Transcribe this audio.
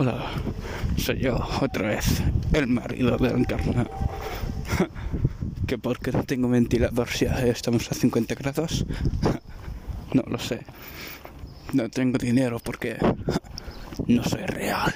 Hola, soy yo, otra vez, el marido de la encarna. que porque no tengo ventilador si estamos a 50 grados. no lo sé. No tengo dinero porque no soy real.